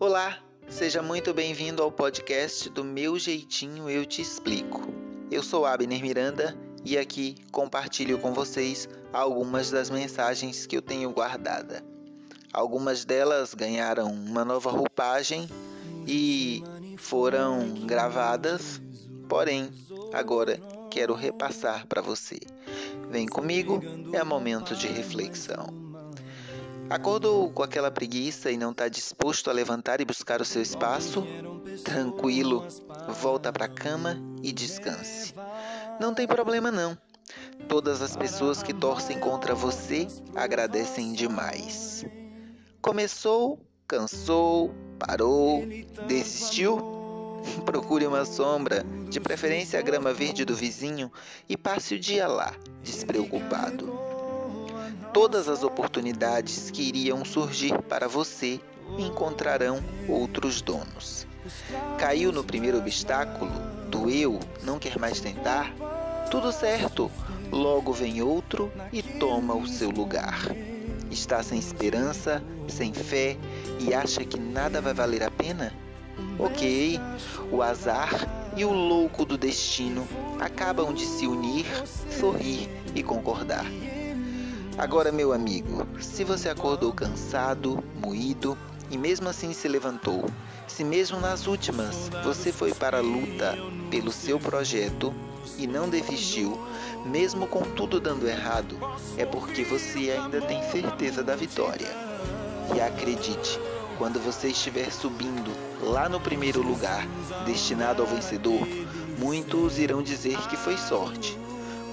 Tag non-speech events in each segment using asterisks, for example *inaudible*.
Olá, seja muito bem-vindo ao podcast do Meu Jeitinho Eu Te Explico. Eu sou Abner Miranda e aqui compartilho com vocês algumas das mensagens que eu tenho guardada. Algumas delas ganharam uma nova roupagem e foram gravadas, porém agora quero repassar para você. Vem comigo, é momento de reflexão. Acordou com aquela preguiça e não está disposto a levantar e buscar o seu espaço? Tranquilo, volta para a cama e descanse. Não tem problema não. Todas as pessoas que torcem contra você agradecem demais. Começou, cansou, parou, desistiu? *laughs* Procure uma sombra, de preferência a grama verde do vizinho, e passe o dia lá, despreocupado. Todas as oportunidades que iriam surgir para você encontrarão outros donos. Caiu no primeiro obstáculo, doeu, não quer mais tentar? Tudo certo, logo vem outro e toma o seu lugar. Está sem esperança, sem fé e acha que nada vai valer a pena? Ok, o azar e o louco do destino acabam de se unir, sorrir e concordar. Agora, meu amigo, se você acordou cansado, moído e mesmo assim se levantou, se mesmo nas últimas você foi para a luta pelo seu projeto e não desistiu, mesmo com tudo dando errado, é porque você ainda tem certeza da vitória. E acredite, quando você estiver subindo lá no primeiro lugar, destinado ao vencedor, muitos irão dizer que foi sorte.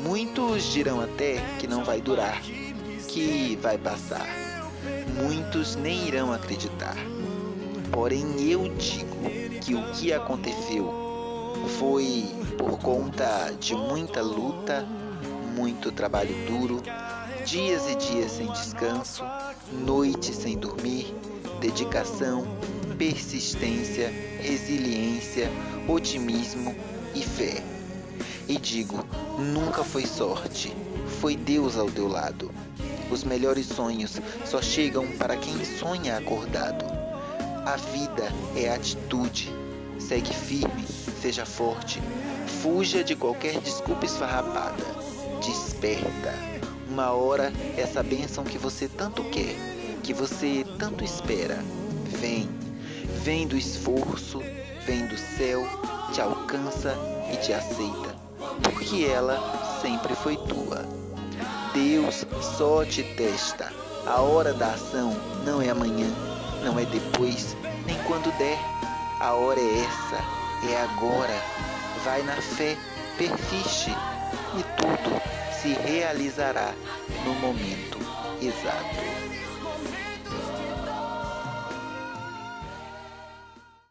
Muitos dirão até que não vai durar, que vai passar. Muitos nem irão acreditar. Porém, eu digo que o que aconteceu foi por conta de muita luta, muito trabalho duro, dias e dias sem descanso, noites sem dormir, dedicação, persistência, resiliência, otimismo e fé. E digo, nunca foi sorte, foi Deus ao teu lado. Os melhores sonhos só chegam para quem sonha acordado. A vida é atitude. Segue firme, seja forte. Fuja de qualquer desculpa esfarrapada. Desperta. Uma hora essa bênção que você tanto quer, que você tanto espera, vem. Vem do esforço, vem do céu, te alcança e te aceita, porque ela sempre foi tua. Deus só te testa. A hora da ação não é amanhã, não é depois, nem quando der. A hora é essa, é agora. Vai na fé, persiste e tudo se realizará no momento exato.